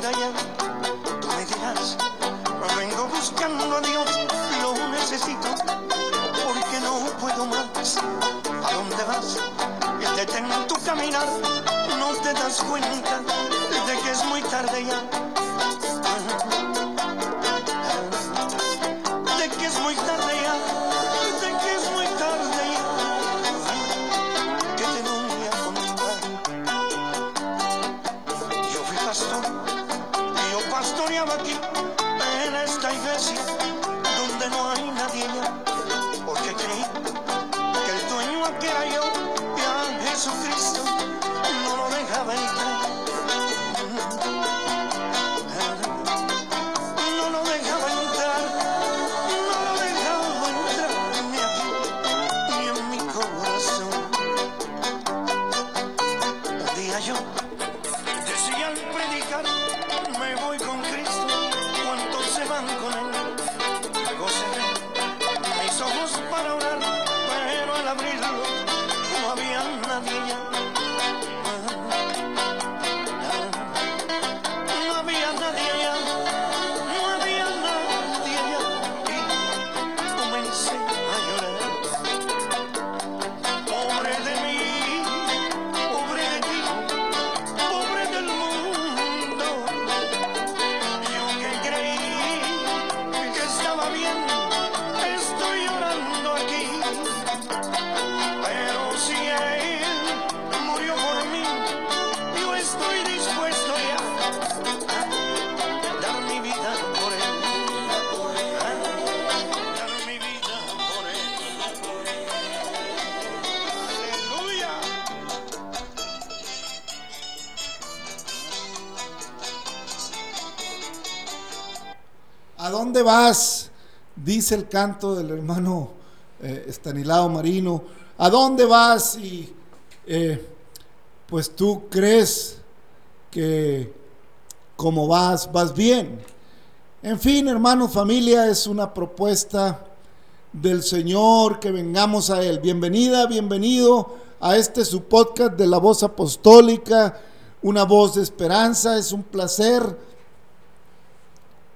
salida ya. Tú me dirás, vengo buscando a Dios, lo necesito, porque no puedo más. ¿A dónde vas? Detén tu caminar, no te das cuenta de que es muy tarde ya. De que es muy tarde dónde vas? Dice el canto del hermano eh, Estanislao Marino. ¿A dónde vas? Y eh, pues tú crees que como vas, vas bien. En fin, hermanos, familia, es una propuesta del Señor que vengamos a Él. Bienvenida, bienvenido a este su podcast de la voz apostólica, una voz de esperanza. Es un placer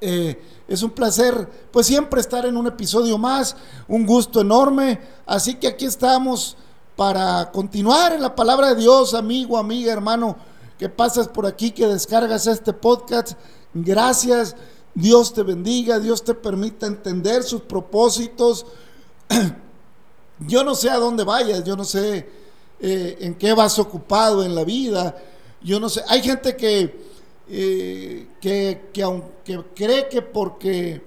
eh, es un placer, pues siempre estar en un episodio más, un gusto enorme. Así que aquí estamos para continuar en la palabra de Dios, amigo, amiga, hermano, que pasas por aquí, que descargas este podcast. Gracias, Dios te bendiga, Dios te permita entender sus propósitos. Yo no sé a dónde vayas, yo no sé eh, en qué vas ocupado en la vida. Yo no sé, hay gente que eh, que, que aunque cree que porque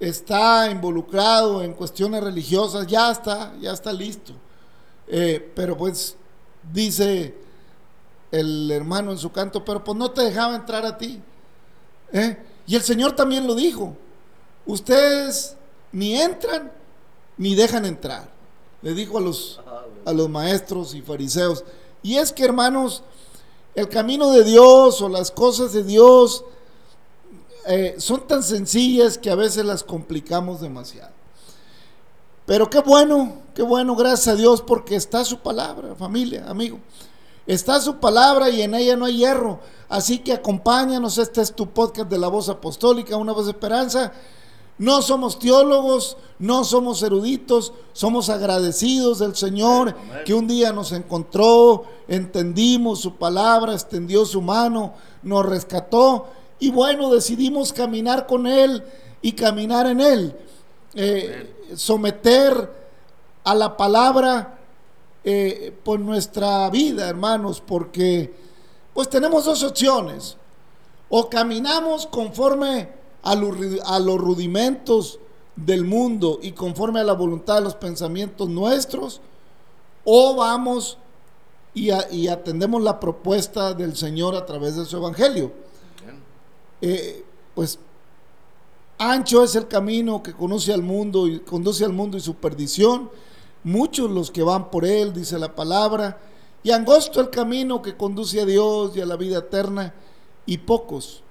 está involucrado en cuestiones religiosas, ya está, ya está listo. Eh, pero pues dice el hermano en su canto, pero pues no te dejaba entrar a ti. ¿eh? Y el Señor también lo dijo, ustedes ni entran ni dejan entrar. Le dijo a los, a los maestros y fariseos. Y es que hermanos, el camino de Dios o las cosas de Dios eh, son tan sencillas que a veces las complicamos demasiado. Pero qué bueno, qué bueno, gracias a Dios, porque está su palabra, familia, amigo. Está su palabra y en ella no hay hierro. Así que acompáñanos, este es tu podcast de la voz apostólica, una voz de esperanza. No somos teólogos, no somos eruditos, somos agradecidos del Señor que un día nos encontró, entendimos su palabra, extendió su mano, nos rescató y bueno, decidimos caminar con Él y caminar en Él. Eh, someter a la palabra eh, por nuestra vida, hermanos, porque pues tenemos dos opciones. O caminamos conforme a, lo- a los rudimentos del mundo y conforme a la voluntad de los pensamientos nuestros, o vamos y, a- y atendemos la propuesta del Señor a través de su evangelio. Eh, pues ancho es el camino que conoce al mundo y conduce al mundo y su perdición. Muchos los que van por él, dice la palabra, y angosto el camino que conduce a Dios y a la vida eterna, y pocos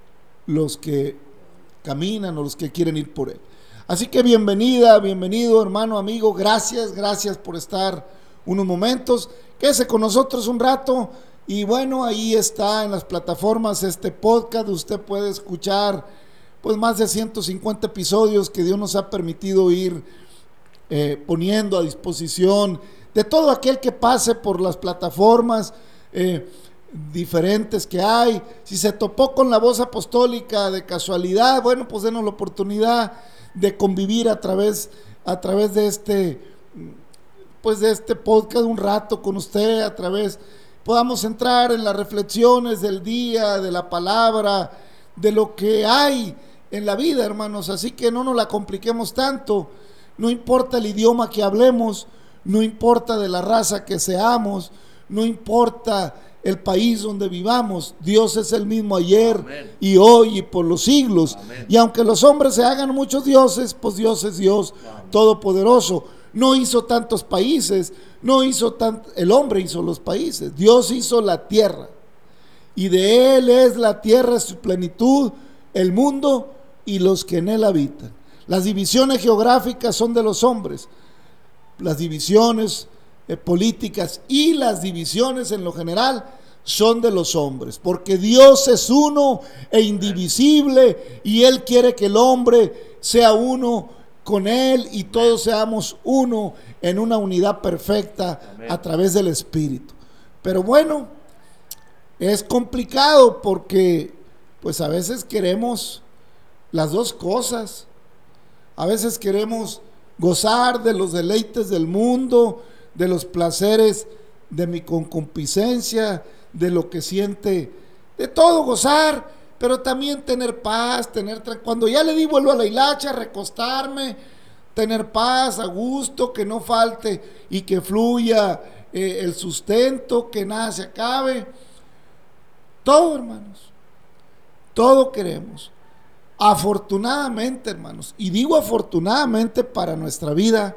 los que caminan o los que quieren ir por él. Así que bienvenida, bienvenido hermano, amigo, gracias, gracias por estar unos momentos. Quédese con nosotros un rato Y bueno, ahí está en las plataformas este podcast. Usted puede escuchar pues más de 150 episodios que Dios nos ha permitido ir eh, poniendo a disposición de todo aquel que pase por las plataformas eh, diferentes que hay. Si se topó con la voz apostólica de casualidad, bueno, pues denos la oportunidad de convivir a través, a través de este, pues de este podcast un rato con usted, a través podamos entrar en las reflexiones del día, de la palabra, de lo que hay en la vida, hermanos. Así que no nos la compliquemos tanto. No importa el idioma que hablemos, no importa de la raza que seamos, no importa el país donde vivamos. Dios es el mismo ayer y hoy y por los siglos. Y aunque los hombres se hagan muchos dioses, pues Dios es Dios todopoderoso. No hizo tantos países, no hizo tanto, el hombre hizo los países, Dios hizo la tierra. Y de Él es la tierra, su plenitud, el mundo y los que en Él habitan. Las divisiones geográficas son de los hombres, las divisiones eh, políticas y las divisiones en lo general son de los hombres, porque Dios es uno e indivisible y Él quiere que el hombre sea uno con Él y todos seamos uno en una unidad perfecta a través del Espíritu. Pero bueno, es complicado porque pues a veces queremos las dos cosas. A veces queremos gozar de los deleites del mundo, de los placeres de mi concupiscencia, de lo que siente, de todo gozar, pero también tener paz, tener cuando ya le di vuelvo a la hilacha, recostarme, tener paz, a gusto, que no falte y que fluya eh, el sustento, que nada se acabe. Todo, hermanos, todo queremos. Afortunadamente, hermanos, y digo afortunadamente para nuestra vida,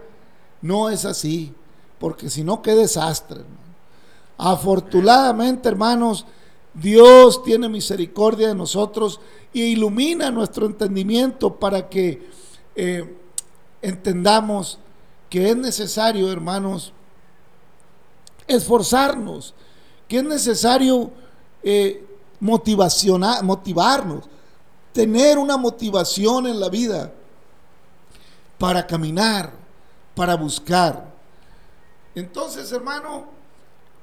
no es así, porque si no, qué desastre, hermano. Afortunadamente, hermanos, Dios tiene misericordia de nosotros y ilumina nuestro entendimiento para que eh, entendamos que es necesario, hermanos, esforzarnos, que es necesario eh, motivarnos, tener una motivación en la vida para caminar, para buscar. Entonces, hermano,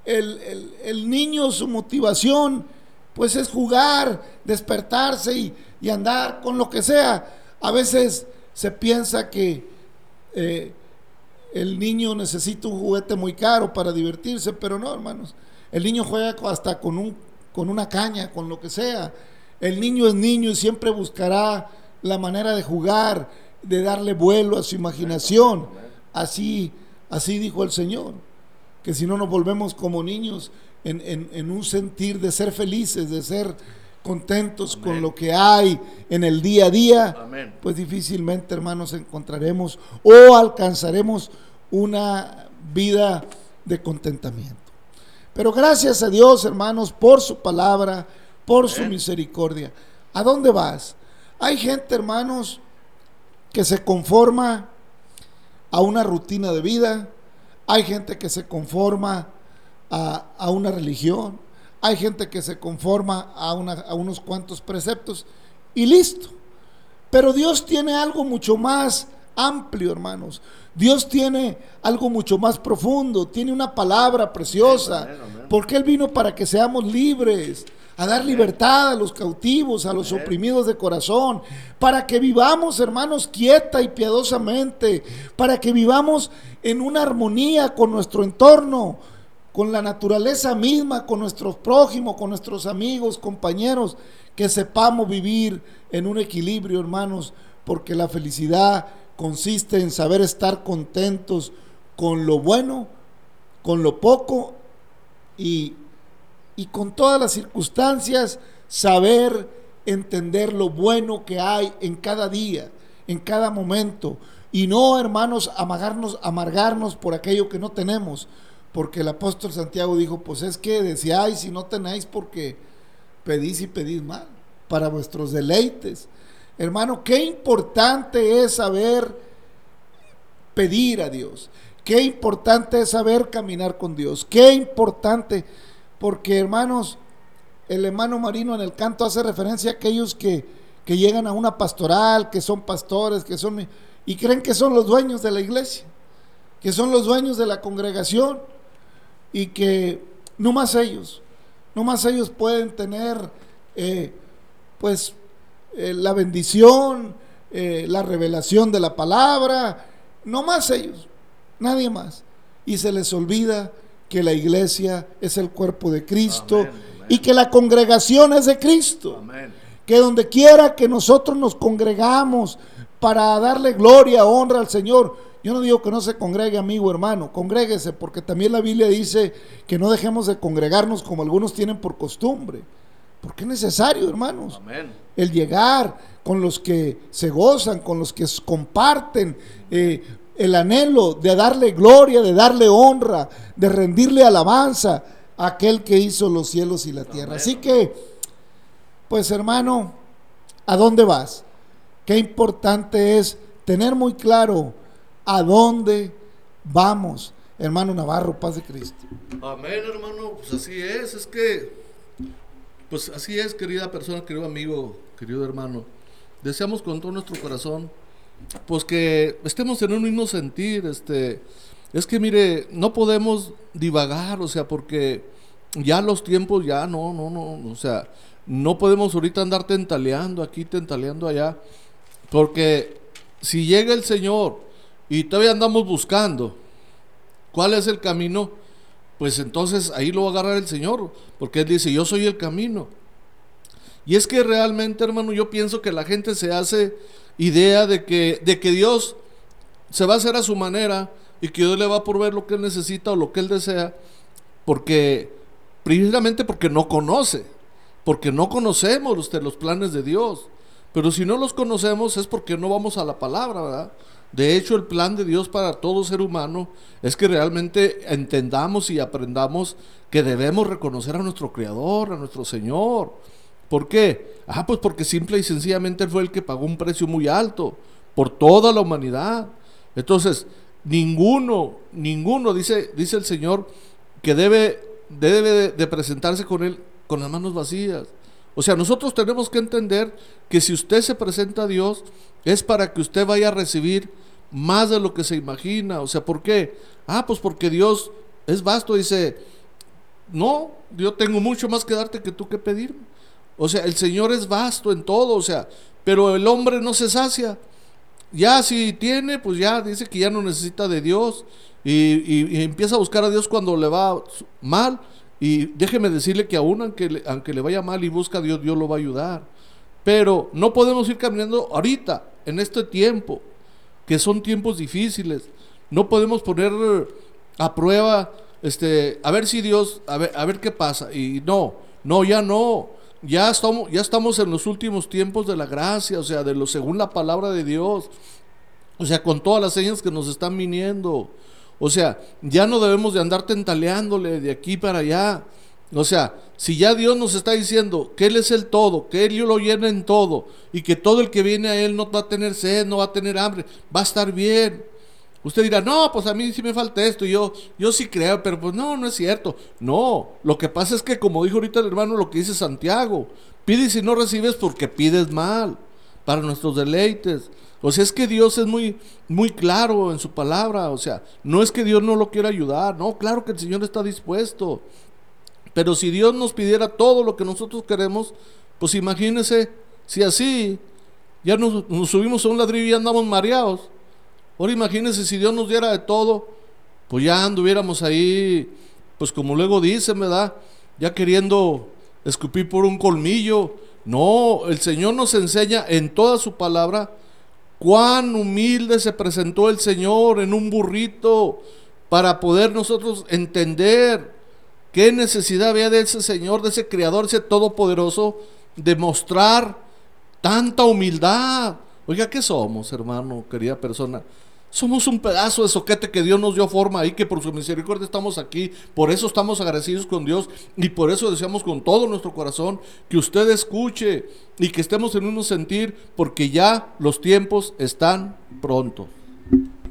el, niño, su motivación, pues es jugar, despertarse y, andar con lo que sea. A veces se piensa que eh, el niño necesita un juguete muy caro para divertirse, pero no, hermanos. El niño juega hasta con, un, con una caña, con lo que sea. El niño es niño y siempre buscará la manera de jugar, de darle vuelo a su imaginación. Así, así dijo el Señor que si no nos volvemos como niños en, un sentir de ser felices, de ser contentos con lo que hay en el día a día, pues difícilmente, hermanos, encontraremos o alcanzaremos una vida de contentamiento. Pero gracias a Dios, hermanos, por su palabra, por su misericordia. ¿A dónde vas? Hay gente, hermanos, que se conforma a una rutina de vida, hay gente que se conforma a, una religión, hay gente que se conforma a, a unos cuantos preceptos y listo. Pero Dios tiene algo mucho más amplio, hermanos. Dios tiene algo mucho más profundo, tiene una palabra preciosa, porque Él vino para que seamos libres a dar libertad a los cautivos, a los oprimidos de corazón, para que vivamos, hermanos, quieta y piadosamente, para que vivamos en una armonía con nuestro entorno, con la naturaleza misma, con nuestros prójimos, con nuestros amigos, compañeros, que sepamos vivir en un equilibrio, hermanos, porque la felicidad consiste en saber estar contentos con lo bueno, con lo poco y y con todas las circunstancias saber entender lo bueno que hay en cada día, en cada momento. Y no, hermanos, amargarnos, amargarnos por aquello que no tenemos. Porque el apóstol Santiago dijo, pues es que deseáis y no tenéis porque pedís y pedís mal para vuestros deleites. Hermano, qué importante es saber pedir a Dios. Qué importante es saber caminar con Dios. Qué importante porque hermanos, el hermano Marino en el canto hace referencia a aquellos que, que llegan a una pastoral, que son pastores, que son y creen que son los dueños de la iglesia, que son los dueños de la congregación y que no más ellos, no más ellos pueden tener eh, pues eh, la bendición, eh, la revelación de la palabra, no más ellos, nadie más. Y se les olvida que la iglesia es el cuerpo de Cristo y que la congregación es de Cristo. Que donde quiera que nosotros nos congregamos para darle gloria, honra al Señor, yo no digo que no se congregue, amigo, hermano, congréguese, porque también la Biblia dice que no dejemos de congregarnos como algunos tienen por costumbre. Porque es necesario, hermanos, el llegar con los que se gozan, con los que comparten eh, el anhelo de darle gloria, de darle honra, de rendirle alabanza a aquel que hizo los cielos y la tierra. Así que, pues hermano, ¿a dónde vas? Qué importante es tener muy claro a dónde vamos. Hermano Navarro, paz de Cristo. Amén, hermano. Pues así es, es que, pues así es, querida persona, querido amigo, querido hermano. Deseamos con todo nuestro corazón, pues que estemos en un mismo sentir, este, es que mire, no podemos divagar, o sea, porque ya los tiempos ya no, no, no, o sea, no podemos ahorita andar tentaleando aquí, tentaleando allá, porque si llega el Señor y todavía andamos buscando cuál es el camino, pues entonces ahí lo va a agarrar el Señor, porque Él dice, yo soy el camino. Y es que realmente, hermano, yo pienso que la gente se hace idea de que, de que Dios se va a hacer a su manera y que Dios le va a proveer lo que Él necesita o lo que Él desea, porque, precisamente porque no conoce, porque no conocemos usted los planes de Dios. Pero si no los conocemos es porque no vamos a la palabra, ¿verdad? De hecho, el plan de Dios para todo ser humano es que realmente entendamos y aprendamos que debemos reconocer a nuestro Creador, a nuestro Señor. ¿Por qué? Ah, pues porque simple y sencillamente fue el que pagó un precio muy alto por toda la humanidad. Entonces, ninguno, ninguno, dice, dice el Señor, que debe, debe de presentarse con Él con las manos vacías. O sea, nosotros tenemos que entender que si usted se presenta a Dios es para que usted vaya a recibir más de lo que se imagina. O sea, ¿por qué? Ah, pues porque Dios es vasto, dice, no, yo tengo mucho más que darte que tú que pedirme. O sea, el Señor es vasto en todo, o sea, pero el hombre no se sacia. Ya si tiene, pues ya dice que ya no necesita de Dios y, y empieza a buscar a Dios cuando le va mal y déjeme decirle que aún aunque le, aunque le vaya mal y busca a Dios, Dios lo va a ayudar. Pero no podemos ir caminando ahorita, en este tiempo, que son tiempos difíciles. No podemos poner a prueba, este, a ver si Dios, a ver, a ver qué pasa. Y no, no, ya no. Ya estamos, ya estamos en los últimos tiempos de la gracia, o sea, de lo según la palabra de Dios. O sea, con todas las señas que nos están viniendo. O sea, ya no debemos de andar tentaleándole de aquí para allá. O sea, si ya Dios nos está diciendo que Él es el todo, que Él lo llena en todo y que todo el que viene a Él no va a tener sed, no va a tener hambre, va a estar bien. Usted dirá, no, pues a mí sí me falta esto, yo, yo sí creo, pero pues no, no es cierto. No, lo que pasa es que como dijo ahorita el hermano, lo que dice Santiago, pide y no recibes porque pides mal, para nuestros deleites. O sea, es que Dios es muy, muy claro en su palabra. O sea, no es que Dios no lo quiera ayudar. No, claro que el Señor está dispuesto. Pero si Dios nos pidiera todo lo que nosotros queremos, pues imagínese si así ya nos, subimos a un ladrillo y andamos mareados. Ahora imagínese si Dios nos diera de todo, pues ya anduviéramos ahí, pues como luego dice, ¿verdad? Ya queriendo escupir por un colmillo. No, el Señor nos enseña en toda su palabra Cuán humilde se presentó el Señor en un burrito para poder nosotros entender qué necesidad había de ese Señor, de ese Creador, ese Todopoderoso, de mostrar tanta humildad. Oiga, ¿qué somos, hermano, querida persona? Somos un pedazo de soquete que Dios nos dio forma y que por su misericordia estamos aquí. Por eso estamos agradecidos con Dios y por eso deseamos con todo nuestro corazón que usted escuche y que estemos en un sentir porque ya los tiempos están pronto.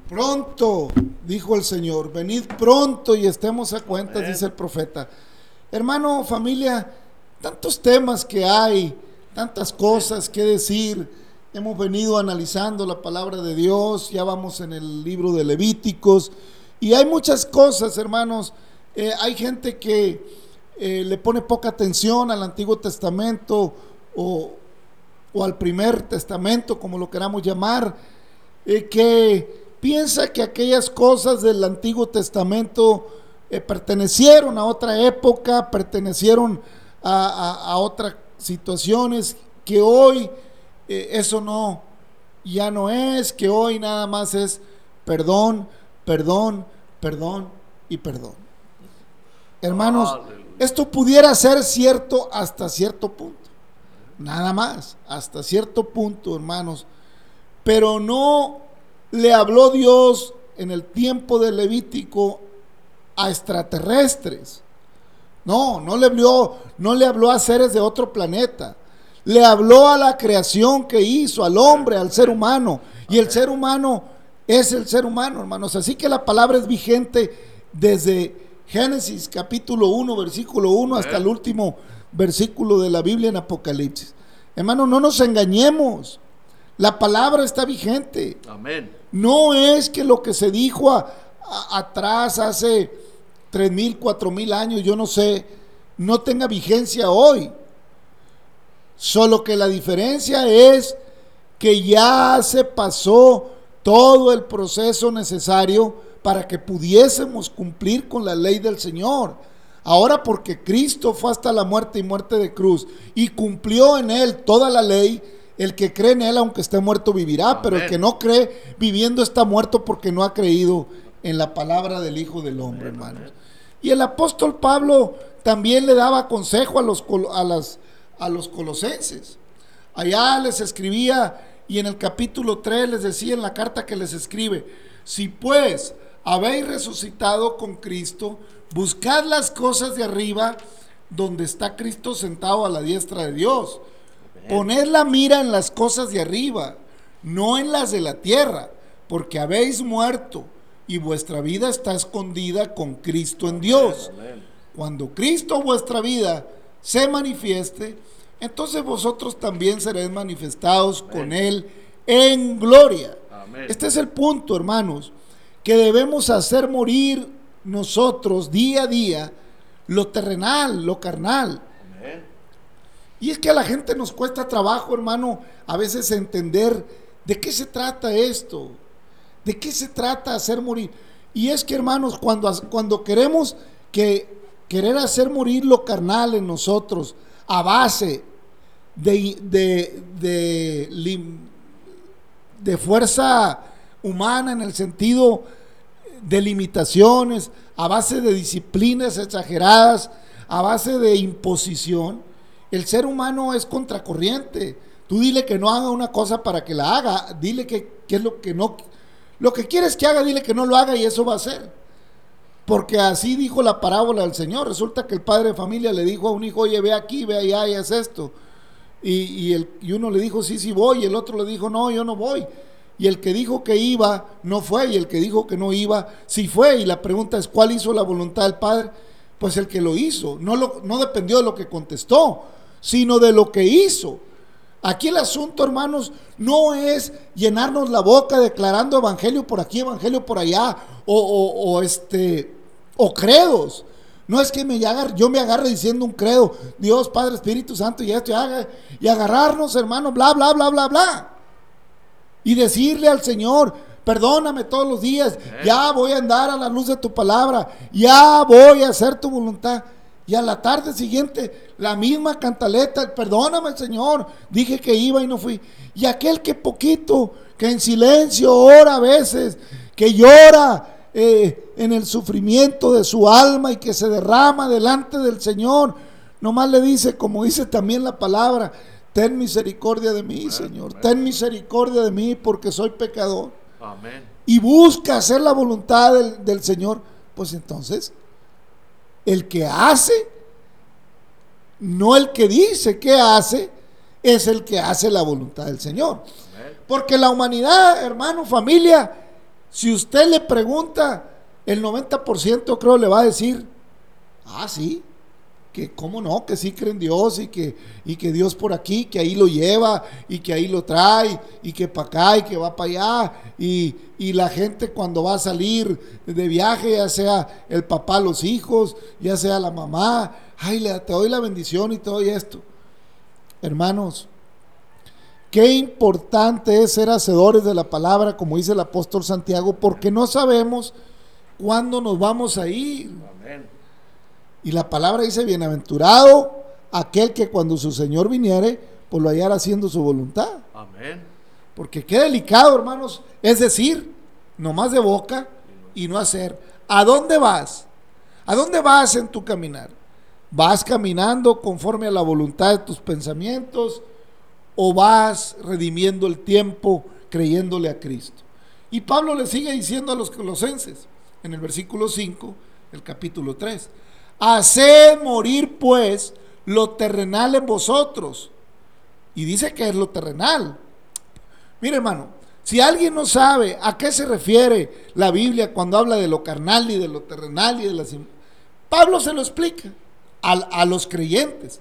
Pronto, dijo el Señor, venid pronto y estemos a cuenta, dice el profeta. Hermano, familia, tantos temas que hay, tantas cosas que decir. Hemos venido analizando la palabra de Dios, ya vamos en el libro de Levíticos, y hay muchas cosas, hermanos. Eh, hay gente que eh, le pone poca atención al Antiguo Testamento o, al primer testamento, como lo queramos llamar, eh, que piensa que aquellas cosas del Antiguo Testamento pertenecieron a otra época, pertenecieron a, a otras situaciones que hoy eso no, ya no es, que hoy nada más es perdón, perdón, perdón y perdón. Hermanos, esto pudiera ser cierto hasta cierto punto. Nada más, hasta cierto punto, hermanos. Pero no le habló Dios en el tiempo de Levítico a extraterrestres. No, no le habló, no le habló a seres de otro planeta. Le habló a la creación que hizo, al hombre, al ser humano. Y el ser humano es el ser humano, hermanos. Así que la palabra es vigente desde Génesis capítulo 1, versículo 1 hasta el último versículo de la Biblia en Apocalipsis. Hermano, no nos engañemos. La palabra está vigente. Amén. No es que lo que se dijo atrás hace tres mil, cuatro mil años, yo no sé, no tenga vigencia hoy. Solo que la diferencia es que ya se pasó todo el proceso necesario para que pudiésemos cumplir con la ley del Señor. Ahora porque Cristo fue hasta la muerte y muerte de cruz y cumplió en él toda la ley, el que cree en él aunque esté muerto vivirá, pero el que no cree viviendo está muerto porque no ha creído en la palabra del Hijo del Hombre, hermanos. Y el apóstol Pablo también le daba consejo a los, a, las, a los colosenses. Allá les escribía y en el capítulo 3 les decía en la carta que les escribe, si pues habéis resucitado con Cristo, buscad las cosas de arriba donde está Cristo sentado a la diestra de Dios. Poned la mira en las cosas de arriba, no en las de la tierra, porque habéis muerto y vuestra vida está escondida con Cristo en Dios. Cuando Cristo vuestra vida se manifieste, entonces vosotros también seréis manifestados con Él en gloria. Este es el punto, hermanos, que debemos hacer morir nosotros día a día lo terrenal, lo carnal. Y es que a la gente nos cuesta trabajo, hermano, a veces entender de qué se trata esto, de qué se trata hacer morir. Y es que, hermanos, cuando, cuando queremos que querer hacer morir lo carnal en nosotros, a base de, de, de, fuerza humana en el sentido de limitaciones, a base de disciplinas exageradas, a base de imposición, el ser humano es contracorriente. Tú dile que no haga una cosa para que la haga, dile que, es lo que no, lo que quieres que haga, dile que no lo haga y eso va a ser. Porque así dijo la parábola del Señor. Resulta que el padre de familia le dijo a un hijo, oye, ve aquí, ve allá y haz esto. Y, el, y uno le dijo, sí, sí voy. Y el otro le dijo, no, yo no voy. Y el que dijo que iba, no fue. Y el que dijo que no iba, sí fue. Y la pregunta es, ¿cuál hizo la voluntad del Padre? Pues el que lo hizo. No, lo, no dependió de lo que contestó, sino de lo que hizo. Aquí el asunto, hermanos, no es llenarnos la boca declarando evangelio por aquí, evangelio por allá, o, o este, o credos. No es que me yo me agarre diciendo un credo, Dios, Padre, Espíritu Santo y esto y, haga, y agarrarnos, hermano, bla, bla, bla, bla, bla. Y decirle al Señor, perdóname todos los días, ya voy a andar a la luz de tu palabra, ya voy a hacer tu voluntad. Y a la tarde siguiente, la misma cantaleta, perdóname Señor, dije que iba y no fui. Y aquel que poquito, que en silencio ora a veces, que llora, eh, en el sufrimiento de su alma y que se derrama delante del Señor, nomás le dice, como dice también la palabra, ten misericordia de mí, Señor, ten misericordia de mí porque soy pecador. Y busca hacer la voluntad del, del Señor, pues entonces, el que hace, no el que dice que hace, es el que hace la voluntad del Señor. Porque la humanidad, hermano, familia, si usted le pregunta, el 90% creo le va a decir, ah, sí, que cómo no, que sí creen Dios y que, y que Dios por aquí, que ahí lo lleva y que ahí lo trae y que para acá y que va para allá y, y, la gente cuando va a salir de viaje, ya sea el papá, los hijos, ya sea la mamá, ay, te doy la bendición y todo esto. Hermanos, qué importante es ser hacedores de la palabra, como dice el apóstol Santiago, porque no sabemos cuándo nos vamos a ir. Amén. Y la palabra dice, bienaventurado aquel que cuando su Señor viniere, pues lo hallara haciendo su voluntad. Amén. Porque qué delicado, hermanos, es decir, no más de boca y no hacer. ¿A dónde vas? ¿A dónde vas en tu caminar? ¿Vas caminando conforme a la voluntad de tus pensamientos o vas redimiendo el tiempo creyéndole a Cristo? Y Pablo le sigue diciendo a los colosenses en el versículo 5, el capítulo 3. Haced morir pues lo terrenal en vosotros. Y dice que es lo terrenal. Mire hermano, si alguien no sabe a qué se refiere la Biblia cuando habla de lo carnal y de lo terrenal y de las... Pablo se lo explica a, a los creyentes.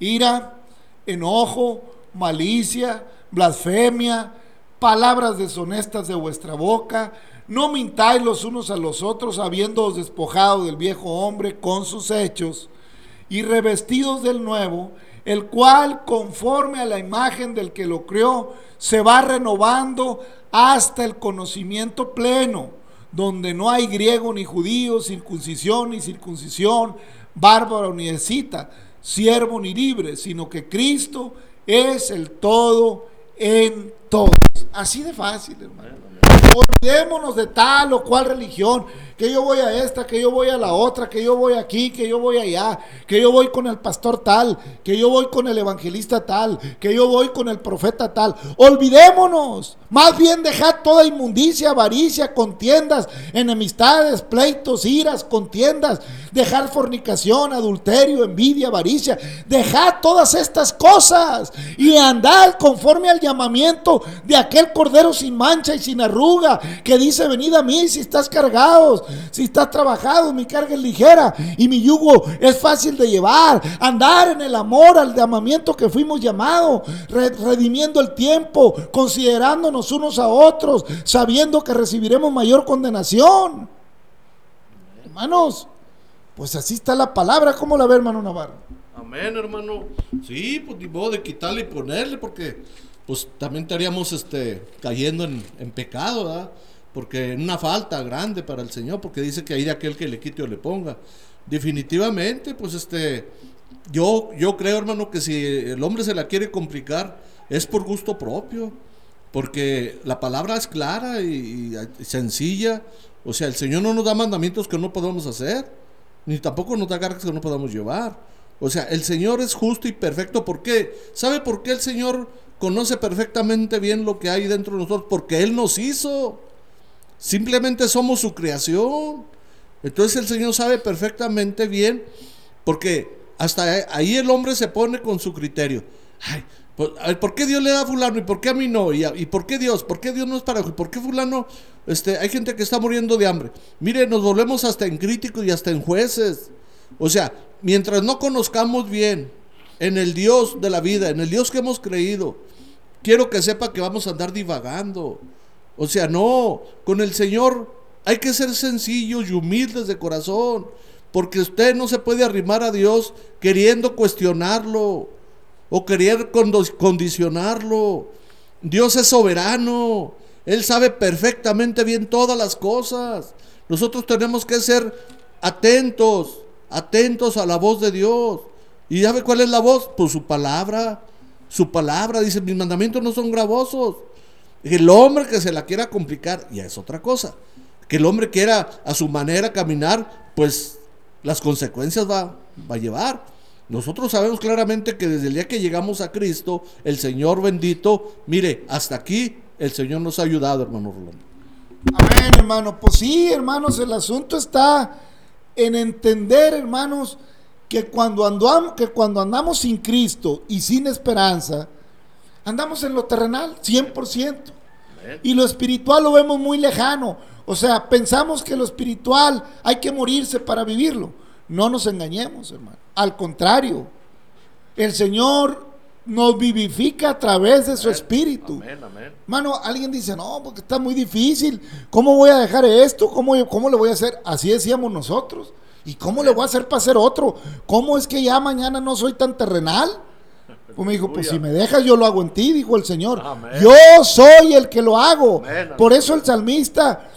ira, enojo, malicia, blasfemia, palabras deshonestas de vuestra boca, no mintáis los unos a los otros, habiéndoos despojado del viejo hombre con sus hechos y revestidos del nuevo, el cual, conforme a la imagen del que lo creó, se va renovando hasta el conocimiento pleno, donde no hay griego ni judío, circuncisión ni circuncisión, bárbaro ni escita, siervo ni libre, sino que Cristo es el todo en todos. Así de fácil, hermano. Olvidémonos de tal o cual religión, que yo voy a esta, que yo voy a la otra, que yo voy aquí, que yo voy allá, que yo voy con el pastor tal, que yo voy con el evangelista tal, que yo voy con el profeta tal. Olvidémonos. Más bien dejad toda inmundicia, avaricia, contiendas, enemistades, pleitos, iras, contiendas, dejar fornicación, adulterio, envidia, avaricia. Dejad todas estas cosas y andad conforme al llamamiento de aquel cordero sin mancha y sin arruga que dice, venid a mí si estás cargados si estás trabajado, mi carga es ligera y mi yugo es fácil de llevar. Andar en el amor, al llamamiento que fuimos llamados, redimiendo el tiempo, considerándonos unos a otros, sabiendo que recibiremos mayor condenación. Hermanos, pues así está la palabra. ¿Cómo la ve, hermano Navarro? Amén, hermano. Sí, pues ni modo de quitarle y ponerle, porque pues también estaríamos este, cayendo en, en pecado, ¿verdad? porque una falta grande para el Señor, porque dice que hay de aquel que le quite o le ponga. Definitivamente, pues este, yo, yo creo, hermano, que si el hombre se la quiere complicar, es por gusto propio, porque la palabra es clara y, sencilla. O sea, el Señor no nos da mandamientos que no podamos hacer, ni tampoco nos da cargas que no podamos llevar. O sea, el Señor es justo y perfecto. ¿Por qué? ¿Sabe por qué el Señor conoce perfectamente bien lo que hay dentro de nosotros? Porque Él nos hizo. Simplemente somos su creación. Entonces el Señor sabe perfectamente bien, porque hasta ahí el hombre se pone con su criterio. Ay, pues, ¿por qué Dios le da a fulano y por qué a mí no? ¿Y, por qué Dios? ¿Por qué Dios no es para ¿Y por qué fulano? Este, hay gente que está muriendo de hambre. Mire, nos volvemos hasta en críticos y hasta en jueces. O sea, mientras no conozcamos bien en el Dios de la vida, en el Dios que hemos creído, quiero que sepa que vamos a andar divagando. O sea, no, con el Señor hay que ser sencillos y humildes de corazón, porque usted no se puede arrimar a Dios queriendo cuestionarlo o querer condicionarlo. Dios es soberano, Él sabe perfectamente bien todas las cosas. Nosotros tenemos que ser atentos, atentos a la voz de Dios. ¿Y sabe cuál es la voz? Pues su palabra. Su palabra dice, mis mandamientos no son gravosos. El hombre que se la quiera complicar, ya es otra cosa. Que el hombre quiera a su manera caminar, pues las consecuencias va, va a llevar. Nosotros sabemos claramente que desde el día que llegamos a Cristo, el Señor bendito, mire, hasta aquí el Señor nos ha ayudado, hermano Rolando. Amén, hermano. Pues sí, hermanos, el asunto está en entender, hermanos, que cuando andamos, que cuando andamos sin Cristo y sin esperanza, andamos en lo terrenal, 100%. Y lo espiritual lo vemos muy lejano. O sea, pensamos que lo espiritual hay que morirse para vivirlo. No nos engañemos, hermano. Al contrario, el Señor nos vivifica a través de su espíritu. Amén, amén. Mano, alguien dice, no, porque está muy difícil. ¿Cómo voy a dejar esto? ¿Cómo, cómo le voy a hacer? Así decíamos nosotros. ¿Y cómo le voy a hacer para hacer otro? ¿Cómo es que ya mañana no soy tan terrenal? Pues me dijo, pues si me dejas yo lo hago en ti, dijo el Señor. Amén. Yo soy el que lo hago. Amén, Por eso el salmista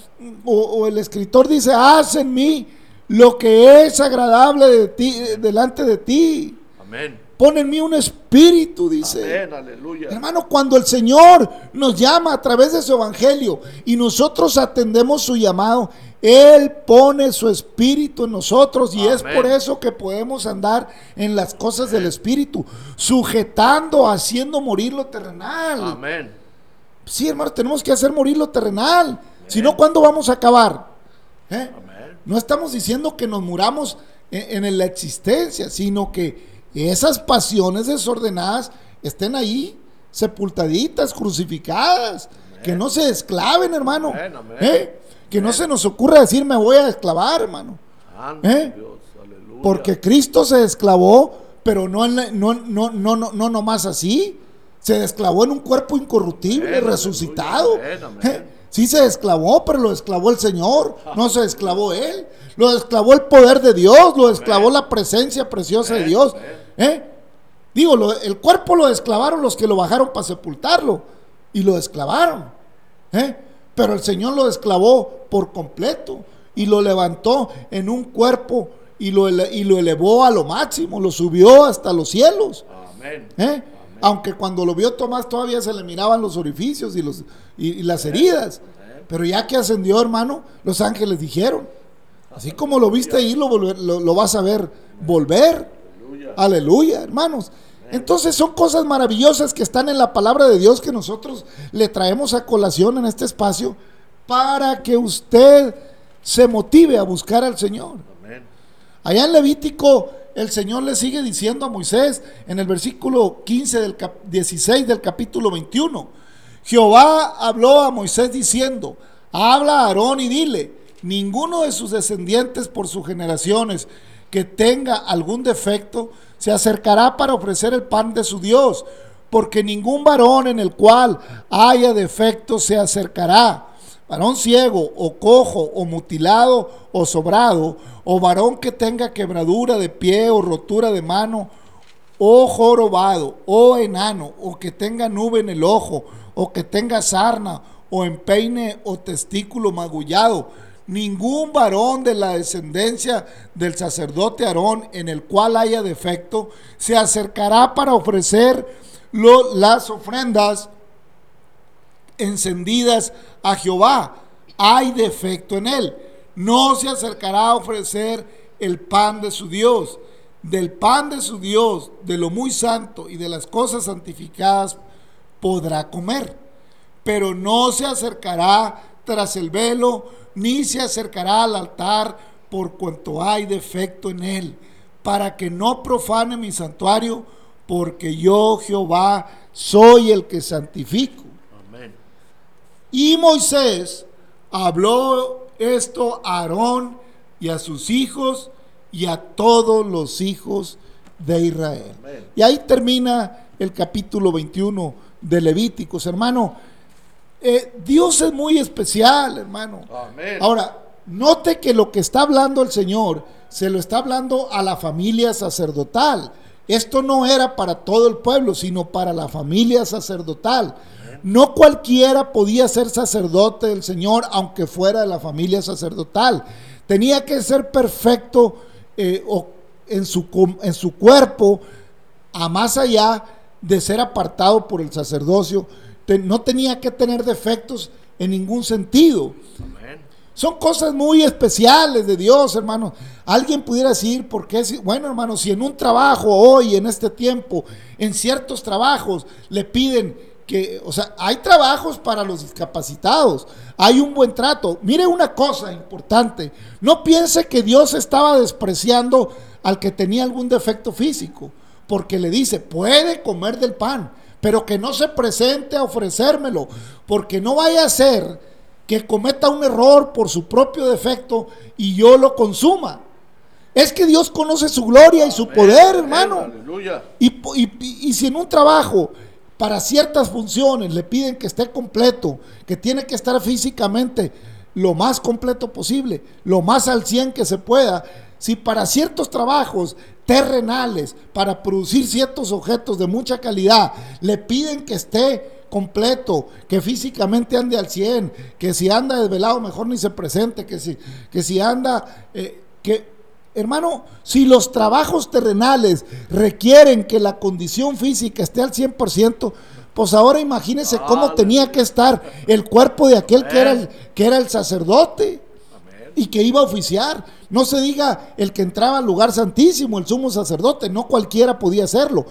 o, o el escritor dice, haz en mí lo que es agradable de ti, delante de ti. Amén. Pon en mí un espíritu, dice. Amén, aleluya. Hermano, cuando el Señor nos llama a través de su evangelio y nosotros atendemos su llamado, Él pone su espíritu en nosotros y es por eso que podemos andar en las cosas del espíritu, sujetando, haciendo morir lo terrenal. Amén. Sí, hermano, tenemos que hacer morir lo terrenal. Si no, ¿cuándo vamos a acabar? ¿Eh? Amén. No estamos diciendo que nos muramos en, en la existencia, sino que esas pasiones desordenadas estén ahí, sepultaditas, crucificadas, que no se esclaven, hermano. Amén, amén. ¿Eh? Que no se nos ocurra decir me voy a esclavar, hermano. ¿Eh? Porque Cristo se esclavó, pero no, no, no, no, no, no nomás así. Se desclavó en un cuerpo incorruptible, resucitado. ¿Eh? Sí se desclavó, pero lo esclavó el Señor, no se esclavó Él. Lo esclavó el poder de Dios, lo esclavó la presencia preciosa de Dios. ¿Eh? Digo, lo- el cuerpo lo esclavaron los que lo bajaron para sepultarlo y lo esclavaron. ¿eh? Pero el Señor lo esclavó por completo y lo levantó en un cuerpo y lo, y lo elevó a lo máximo, lo subió hasta los cielos. Amén. ¿eh? Aunque cuando lo vio Tomás todavía se le miraban los orificios y, los, y, y las heridas. Pero ya que ascendió, hermano, los ángeles dijeron, así como lo viste ahí, lo, lo, lo vas a ver volver. Aleluya, hermanos. Entonces son cosas maravillosas que están en la palabra de Dios que nosotros le traemos a colación en este espacio para que usted se motive a buscar al Señor. Amén. Allá en Levítico, el Señor le sigue diciendo a Moisés en el versículo 15 del cap- 16 del capítulo 21. Jehová habló a Moisés diciendo, habla a Aarón y dile, ninguno de sus descendientes por sus generaciones que tenga algún defecto se acercará para ofrecer el pan de su Dios, porque ningún varón en el cual haya defecto se acercará varón ciego o cojo o mutilado o sobrado, o varón que tenga quebradura de pie o rotura de mano, o jorobado, o enano, o que tenga nube en el ojo, o que tenga sarna, o empeine o testículo magullado. Ningún varón de la descendencia del sacerdote Aarón en el cual haya defecto se acercará para ofrecer lo- las ofrendas encendidas a Jehová. Hay defecto en él. No se acercará a ofrecer el pan de su Dios. Del pan de su Dios, de lo muy santo y de las cosas santificadas, podrá comer. Pero no se acercará tras el velo, ni se acercará al altar por cuanto hay defecto en él, para que no profane mi santuario, porque yo Jehová soy el que santifico. Amén. Y Moisés habló esto a Aarón y a sus hijos y a todos los hijos de Israel. Amén. Y ahí termina el capítulo 21 de Levíticos, hermano. Eh, Dios es muy especial, hermano. Amén. Ahora, note que lo que está hablando el Señor se lo está hablando a la familia sacerdotal. Esto no era para todo el pueblo, sino para la familia sacerdotal. No cualquiera podía ser sacerdote del Señor, aunque fuera de la familia sacerdotal. Tenía que ser perfecto eh, o- en, su, com- en su cuerpo, a más allá de ser apartado por el sacerdocio. Te- no tenía que tener defectos en ningún sentido. Amén. Son cosas muy especiales de Dios, hermano. Alguien pudiera decir, ¿por qué? Bueno, hermano, si en un trabajo hoy, en este tiempo, en ciertos trabajos, le piden que, o sea, hay trabajos para los discapacitados, hay un buen trato. Mire una cosa importante, no piense que Dios estaba despreciando al que tenía algún defecto físico, porque le dice, puede comer del pan, pero que no se presente a ofrecérmelo, porque no vaya a ser que cometa un error por su propio defecto y yo lo consuma. Es que Dios conoce su gloria y su poder, hermano. Y, y, si en un trabajo para ciertas funciones le piden que esté completo, que tiene que estar físicamente lo más completo posible, lo más al 100 que se pueda, si para ciertos trabajos terrenales, para producir ciertos objetos de mucha calidad, le piden que esté completo, que físicamente ande al 100, que si anda desvelado mejor ni se presente, que si, que si anda, eh, que hermano, si los trabajos terrenales requieren que la condición física esté al 100%, pues ahora imagínese cómo tenía que estar el cuerpo de aquel que era el, que era el sacerdote y que iba a oficiar. No se diga el que entraba al lugar santísimo, el sumo sacerdote, no cualquiera podía hacerlo.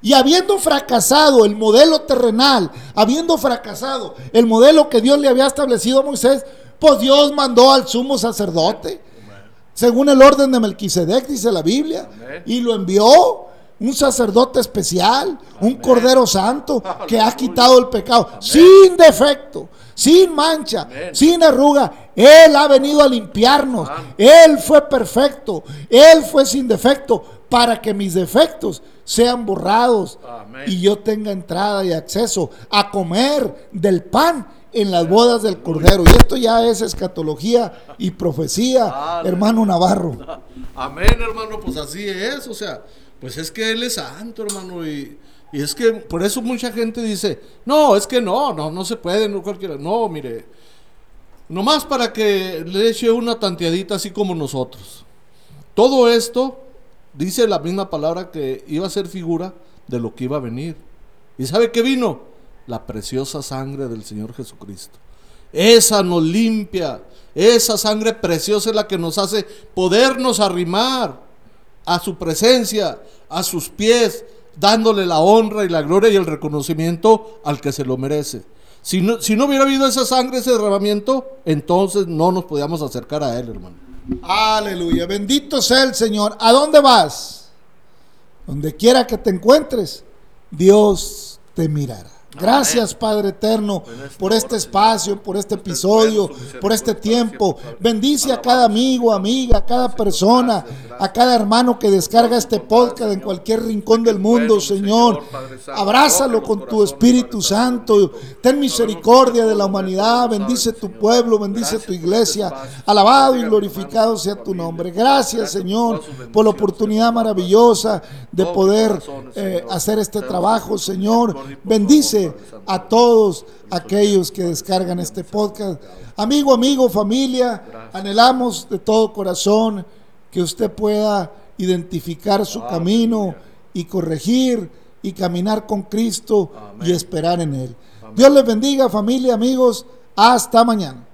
Y habiendo fracasado el modelo terrenal, habiendo fracasado el modelo que Dios le había establecido a Moisés, pues Dios mandó al sumo sacerdote, según el orden de Melquisedec, dice la Biblia, y lo envió un sacerdote especial, un cordero santo que ha quitado el pecado sin defecto, sin mancha, sin arruga. Él ha venido a limpiarnos. Él fue perfecto. Él fue sin defecto para que mis defectos sean borrados y yo tenga entrada y acceso a comer del pan en las bodas del Cordero. Y esto ya es escatología y profecía, hermano Navarro. Amén, hermano, pues así es, o sea, pues es que Él es santo, hermano, y, y es que por eso mucha gente dice, no, es que no, no, no se puede, no cualquiera, no, mire, nomás para que le eche una tanteadita así como nosotros. Todo esto dice la misma palabra que iba a ser figura de lo que iba a venir. ¿Y sabe qué vino? La preciosa sangre del Señor Jesucristo. Esa nos limpia. Esa sangre preciosa es la que nos hace podernos arrimar a su presencia, a sus pies, dándole la honra y la gloria y el reconocimiento al que se lo merece. Si no, si no hubiera habido esa sangre, ese derramamiento, entonces no nos podíamos acercar a Él, hermano. Aleluya. Bendito sea el Señor. ¿A dónde vas? Donde quiera que te encuentres, Dios te mirará. Gracias, Padre Eterno, por este espacio, por este episodio, por este tiempo. Bendice a cada amigo, amiga, a cada persona, a cada hermano que descarga este podcast en cualquier rincón del mundo, Señor. Abrázalo con tu Espíritu Santo. Ten misericordia de la humanidad. Bendice tu pueblo, bendice tu iglesia. Alabado y glorificado sea tu nombre. Gracias, Señor, por la oportunidad maravillosa de poder eh, hacer este trabajo, Señor. Bendice a todos aquellos que descargan este podcast. Amigo, amigo, familia, anhelamos de todo corazón que usted pueda identificar su camino y corregir y caminar con Cristo y esperar en Él. Dios les bendiga, familia, amigos. Hasta mañana.